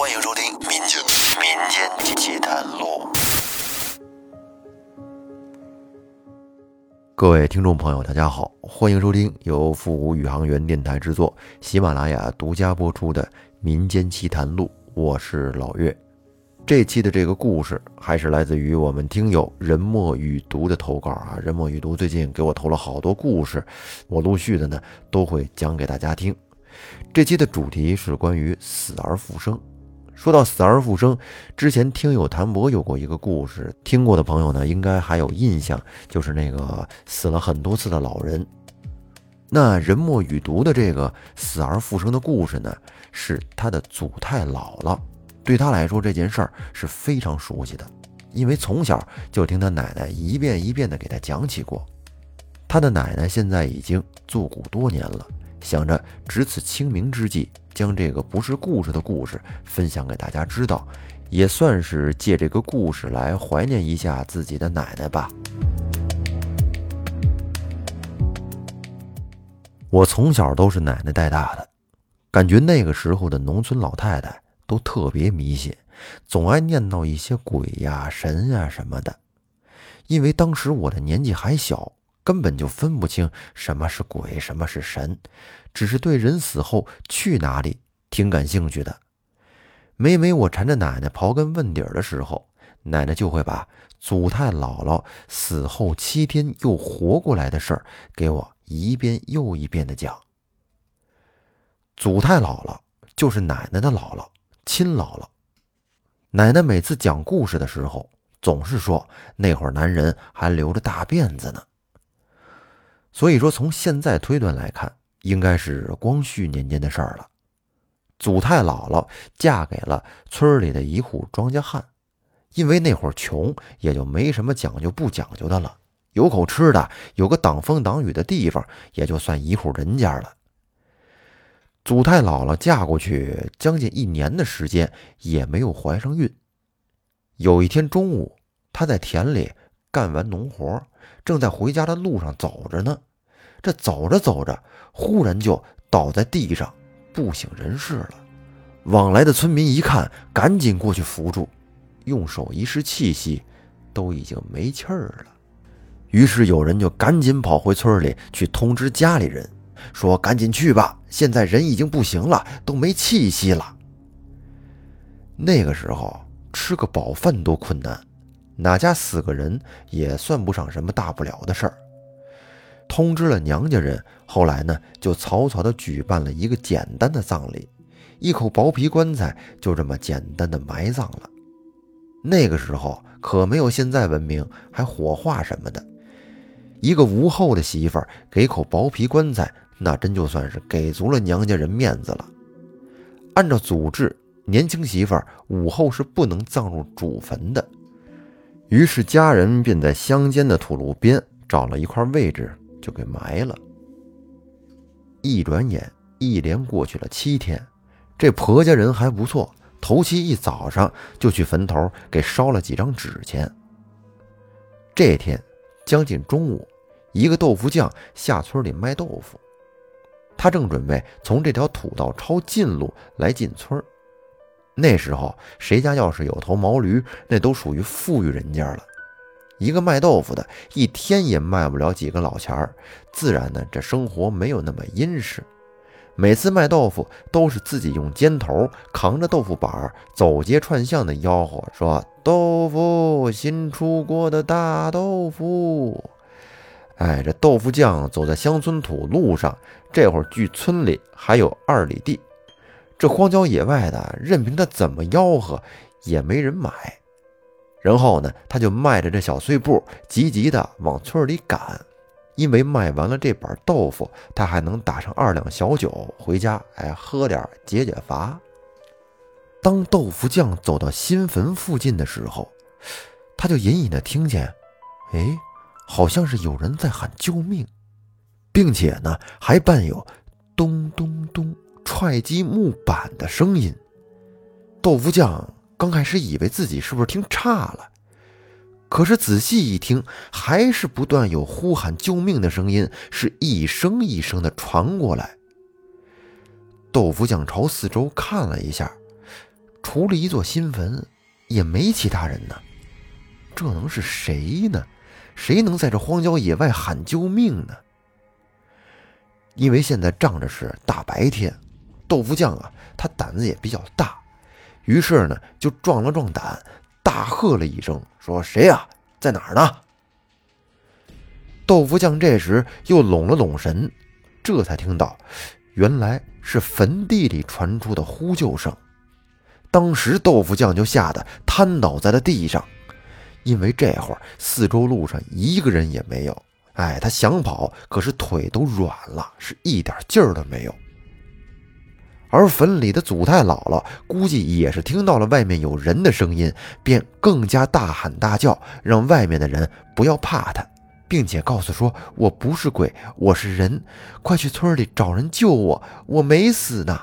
欢迎收听《民间民间奇谈录》。各位听众朋友，大家好，欢迎收听由复古宇航员电台制作、喜马拉雅独家播出的《民间奇谈录》，我是老岳。这期的这个故事还是来自于我们听友人墨雨读的投稿啊。人墨雨读最近给我投了好多故事，我陆续的呢都会讲给大家听。这期的主题是关于死而复生。说到死而复生，之前听友谭博有过一个故事，听过的朋友呢应该还有印象，就是那个死了很多次的老人。那人墨雨读的这个死而复生的故事呢，是他的祖太姥姥。对他来说，这件事儿是非常熟悉的，因为从小就听他奶奶一遍一遍地给他讲起过。他的奶奶现在已经作古多年了。想着值此清明之际，将这个不是故事的故事分享给大家知道，也算是借这个故事来怀念一下自己的奶奶吧。我从小都是奶奶带大的，感觉那个时候的农村老太太都特别迷信，总爱念叨一些鬼呀、神呀什么的。因为当时我的年纪还小。根本就分不清什么是鬼，什么是神，只是对人死后去哪里挺感兴趣的。每每我缠着奶奶刨根问底儿的时候，奶奶就会把祖太姥姥死后七天又活过来的事儿给我一遍又一遍的讲。祖太姥姥就是奶奶的姥姥，亲姥姥。奶奶每次讲故事的时候，总是说那会儿男人还留着大辫子呢。所以说，从现在推断来看，应该是光绪年间的事儿了。祖太姥姥嫁给了村里的一户庄稼汉，因为那会儿穷，也就没什么讲究不讲究的了，有口吃的，有个挡风挡雨的地方，也就算一户人家了。祖太姥姥嫁过去将近一年的时间，也没有怀上孕。有一天中午，她在田里干完农活。正在回家的路上走着呢，这走着走着，忽然就倒在地上，不省人事了。往来的村民一看，赶紧过去扶住，用手一试气息，都已经没气儿了。于是有人就赶紧跑回村里去通知家里人，说：“赶紧去吧，现在人已经不行了，都没气息了。”那个时候吃个饱饭多困难。哪家死个人也算不上什么大不了的事儿。通知了娘家人，后来呢，就草草的举办了一个简单的葬礼，一口薄皮棺材就这么简单的埋葬了。那个时候可没有现在文明，还火化什么的。一个无后的媳妇儿给口薄皮棺材，那真就算是给足了娘家人面子了。按照祖制，年轻媳妇儿午后是不能葬入主坟的。于是家人便在乡间的土路边找了一块位置，就给埋了。一转眼，一连过去了七天，这婆家人还不错，头七一早上就去坟头给烧了几张纸钱。这天将近中午，一个豆腐匠下村里卖豆腐，他正准备从这条土道抄近路来进村那时候谁家要是有头毛驴，那都属于富裕人家了。一个卖豆腐的，一天也卖不了几个老钱儿，自然呢，这生活没有那么殷实。每次卖豆腐都是自己用肩头扛着豆腐板走街串巷的吆喝，说豆腐新出锅的大豆腐。哎，这豆腐匠走在乡村土路上，这会儿距村里还有二里地。这荒郊野外的，任凭他怎么吆喝，也没人买。然后呢，他就迈着这小碎步，急急地往村里赶。因为卖完了这板豆腐，他还能打上二两小酒回家，哎，喝点解解乏。当豆腐匠走到新坟附近的时候，他就隐隐的听见，哎，好像是有人在喊救命，并且呢，还伴有咚咚咚。踹击木板的声音，豆腐匠刚开始以为自己是不是听差了，可是仔细一听，还是不断有呼喊救命的声音，是一声一声的传过来。豆腐匠朝四周看了一下，除了一座新坟，也没其他人呢。这能是谁呢？谁能在这荒郊野外喊救命呢？因为现在仗着是大白天，豆腐匠啊，他胆子也比较大，于是呢，就壮了壮胆，大喝了一声，说：“谁呀？在哪儿呢？”豆腐匠这时又拢了拢神，这才听到，原来是坟地里传出的呼救声。当时豆腐匠就吓得瘫倒在了地上，因为这会儿四周路上一个人也没有。哎，他想跑，可是腿都软了，是一点劲儿都没有。而坟里的祖太姥姥估计也是听到了外面有人的声音，便更加大喊大叫，让外面的人不要怕他，并且告诉说：“我不是鬼，我是人，快去村里找人救我，我没死呢。”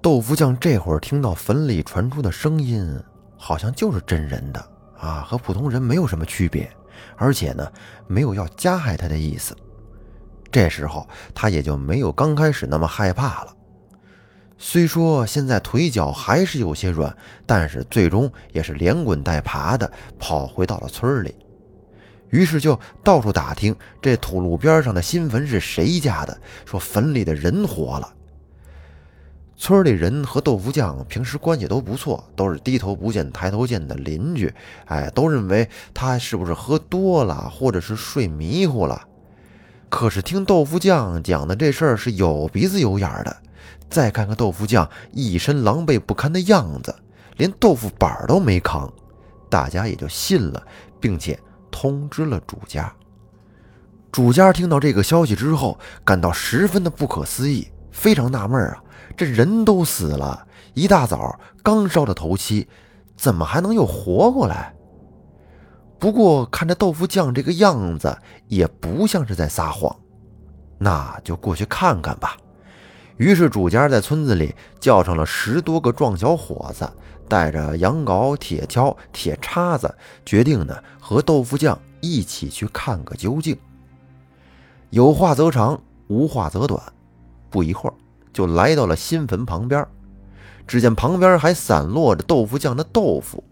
豆腐匠这会儿听到坟里传出的声音，好像就是真人的啊，和普通人没有什么区别，而且呢，没有要加害他的意思。这时候他也就没有刚开始那么害怕了。虽说现在腿脚还是有些软，但是最终也是连滚带爬的跑回到了村里。于是就到处打听这土路边上的新坟是谁家的，说坟里的人活了。村里人和豆腐匠平时关系都不错，都是低头不见抬头见的邻居。哎，都认为他是不是喝多了，或者是睡迷糊了。可是听豆腐匠讲的这事儿是有鼻子有眼的，再看看豆腐匠一身狼狈不堪的样子，连豆腐板都没扛，大家也就信了，并且通知了主家。主家听到这个消息之后，感到十分的不可思议，非常纳闷啊。这人都死了，一大早刚烧的头七，怎么还能又活过来？不过看着豆腐匠这个样子，也不像是在撒谎，那就过去看看吧。于是主家在村子里叫上了十多个壮小伙子，带着羊镐、铁锹、铁叉子，决定呢和豆腐匠一起去看个究竟。有话则长，无话则短。不一会儿。就来到了新坟旁边，只见旁边还散落着豆腐匠的豆腐，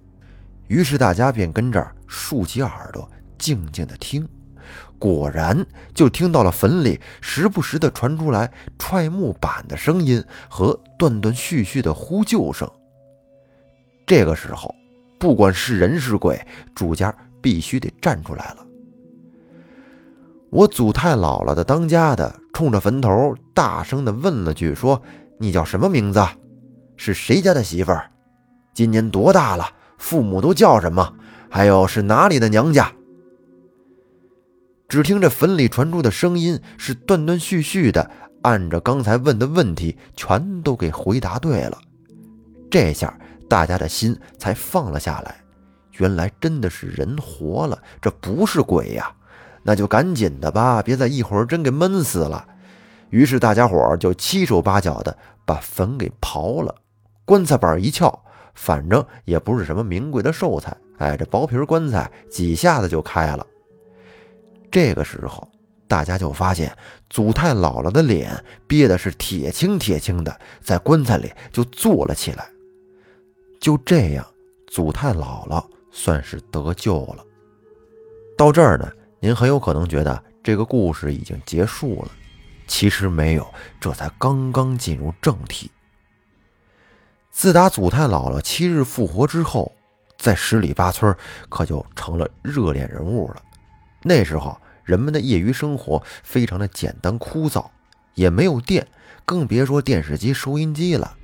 于是大家便跟这竖起耳朵，静静的听。果然，就听到了坟里时不时的传出来踹木板的声音和断断续续的呼救声。这个时候，不管是人是鬼，主家必须得站出来了。我祖太姥姥的当家的冲着坟头大声的问了句：“说你叫什么名字？是谁家的媳妇儿？今年多大了？父母都叫什么？还有是哪里的娘家？”只听着坟里传出的声音是断断续续的，按着刚才问的问题全都给回答对了。这下大家的心才放了下来，原来真的是人活了，这不是鬼呀！那就赶紧的吧，别再一会儿真给闷死了。于是大家伙就七手八脚的把坟给刨了，棺材板一撬，反正也不是什么名贵的寿材，哎，这薄皮棺材几下子就开了。这个时候，大家就发现祖太姥姥的脸憋的是铁青铁青的，在棺材里就坐了起来。就这样，祖太姥姥算是得救了。到这儿呢。您很有可能觉得这个故事已经结束了，其实没有，这才刚刚进入正题。自打祖太姥姥七日复活之后，在十里八村可就成了热恋人物了。那时候人们的业余生活非常的简单枯燥，也没有电，更别说电视机、收音机了。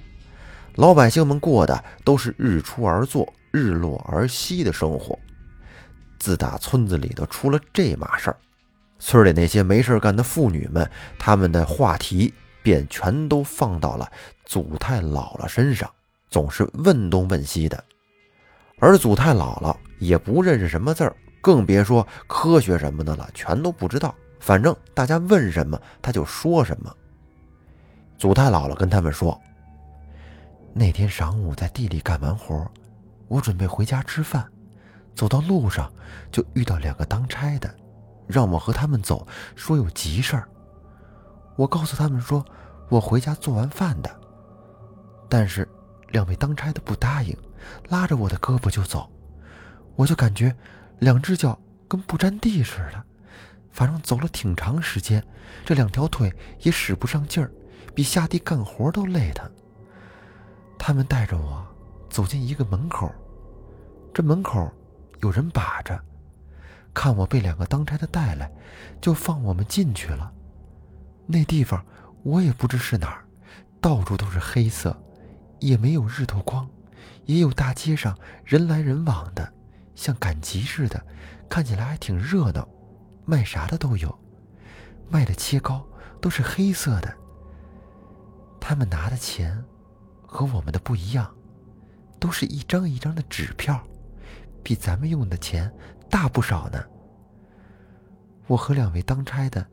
老百姓们过的都是日出而作、日落而息的生活。自打村子里头出了这码事儿，村里那些没事干的妇女们，他们的话题便全都放到了祖太姥姥身上，总是问东问西的。而祖太姥姥也不认识什么字儿，更别说科学什么的了，全都不知道。反正大家问什么，他就说什么。祖太姥姥跟他们说：“那天晌午在地里干完活，我准备回家吃饭。”走到路上，就遇到两个当差的，让我和他们走，说有急事儿。我告诉他们说，我回家做完饭的。但是两位当差的不答应，拉着我的胳膊就走，我就感觉两只脚跟不沾地似的，反正走了挺长时间，这两条腿也使不上劲儿，比下地干活都累的。他们带着我走进一个门口，这门口有人把着，看我被两个当差的带来，就放我们进去了。那地方我也不知是哪儿，到处都是黑色。也没有日头光，也有大街上人来人往的，像赶集似的，看起来还挺热闹。卖啥的都有，卖的切糕都是黑色的。他们拿的钱和我们的不一样，都是一张一张的纸票，比咱们用的钱大不少呢。我和两位当差的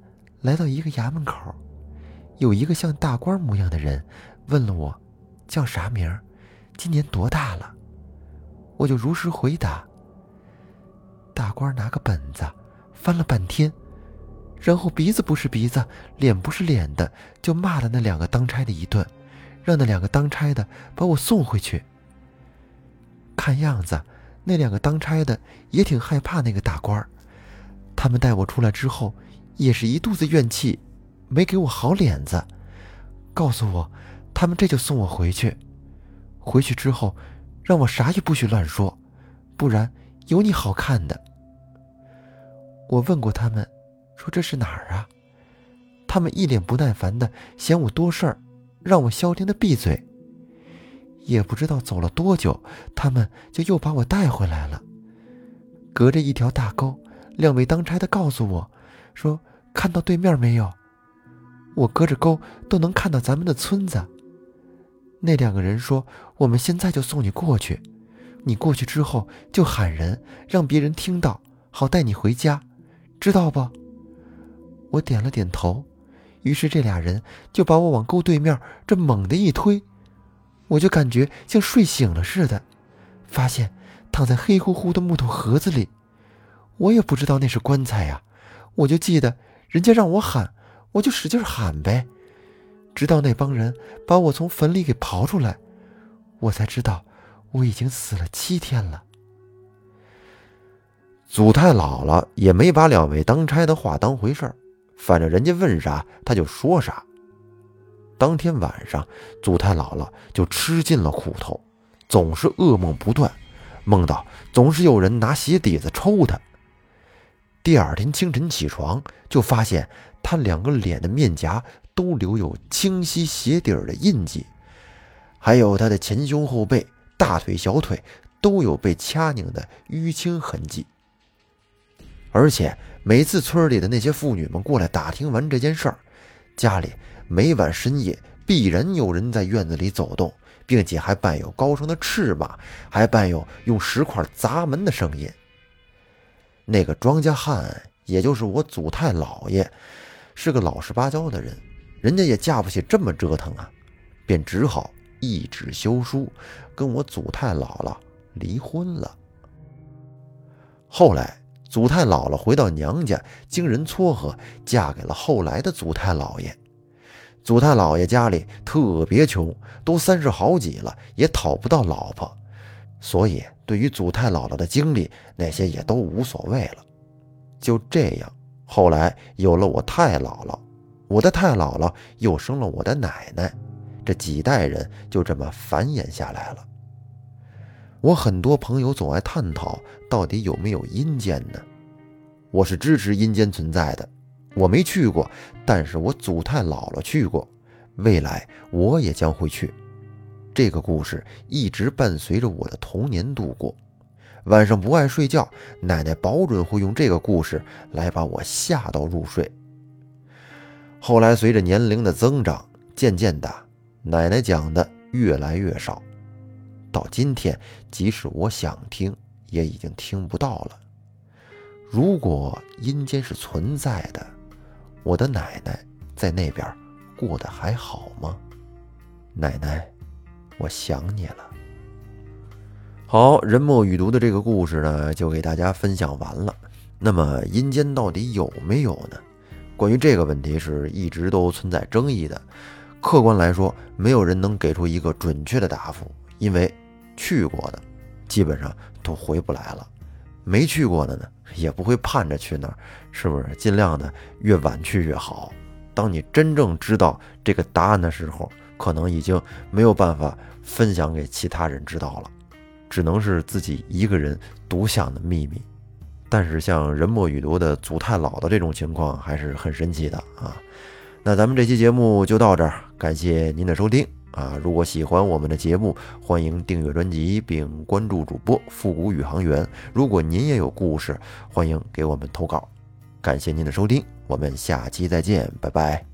来到一个衙门口，有一个像大官模样的人问了我。叫啥名儿？今年多大了？我就如实回答。大官拿个本子翻了半天，然后鼻子不是鼻子，脸不是脸的，就骂了那两个当差的一顿，让那两个当差的把我送回去。看样子，那两个当差的也挺害怕那个大官他们带我出来之后，也是一肚子怨气，没给我好脸子，告诉我。他们这就送我回去，回去之后，让我啥也不许乱说，不然有你好看的。我问过他们，说这是哪儿啊？他们一脸不耐烦的嫌我多事儿，让我消停的闭嘴。也不知道走了多久，他们就又把我带回来了。隔着一条大沟，两位当差的告诉我，说看到对面没有？我隔着沟都能看到咱们的村子。那两个人说：“我们现在就送你过去，你过去之后就喊人，让别人听到，好带你回家，知道不？”我点了点头。于是这俩人就把我往沟对面这猛地一推，我就感觉像睡醒了似的，发现躺在黑乎乎的木头盒子里。我也不知道那是棺材呀，我就记得人家让我喊，我就使劲喊呗。直到那帮人把我从坟里给刨出来，我才知道我已经死了七天了。祖太姥姥也没把两位当差的话当回事儿，反正人家问啥他就说啥。当天晚上，祖太姥姥就吃尽了苦头，总是噩梦不断，梦到总是有人拿鞋底子抽她。第二天清晨起床，就发现她两个脸的面颊。都留有清晰鞋底儿的印记，还有他的前胸后背、大腿、小腿都有被掐拧的淤青痕迹。而且每次村里的那些妇女们过来打听完这件事儿，家里每晚深夜必然有人在院子里走动，并且还伴有高声的斥骂，还伴有用石块砸门的声音。那个庄稼汉，也就是我祖太姥爷，是个老实巴交的人。人家也架不起这么折腾啊，便只好一纸休书，跟我祖太姥姥离婚了。后来，祖太姥姥回到娘家，经人撮合，嫁给了后来的祖太姥爷。祖太姥爷家里特别穷，都三十好几了，也讨不到老婆，所以对于祖太姥姥的经历，那些也都无所谓了。就这样，后来有了我太姥姥。我的太姥姥又生了我的奶奶，这几代人就这么繁衍下来了。我很多朋友总爱探讨到底有没有阴间呢？我是支持阴间存在的，我没去过，但是我祖太姥姥去过，未来我也将会去。这个故事一直伴随着我的童年度过，晚上不爱睡觉，奶奶保准会用这个故事来把我吓到入睡。后来随着年龄的增长，渐渐的，奶奶讲的越来越少，到今天，即使我想听，也已经听不到了。如果阴间是存在的，我的奶奶在那边过得还好吗？奶奶，我想你了。好，人墨雨读的这个故事呢，就给大家分享完了。那么，阴间到底有没有呢？关于这个问题是一直都存在争议的，客观来说，没有人能给出一个准确的答复，因为去过的基本上都回不来了，没去过的呢也不会盼着去那儿，是不是？尽量的越晚去越好。当你真正知道这个答案的时候，可能已经没有办法分享给其他人知道了，只能是自己一个人独享的秘密。但是像人墨雨读的祖太老的这种情况还是很神奇的啊。那咱们这期节目就到这儿，感谢您的收听啊！如果喜欢我们的节目，欢迎订阅专辑并关注主播复古宇航员。如果您也有故事，欢迎给我们投稿。感谢您的收听，我们下期再见，拜拜。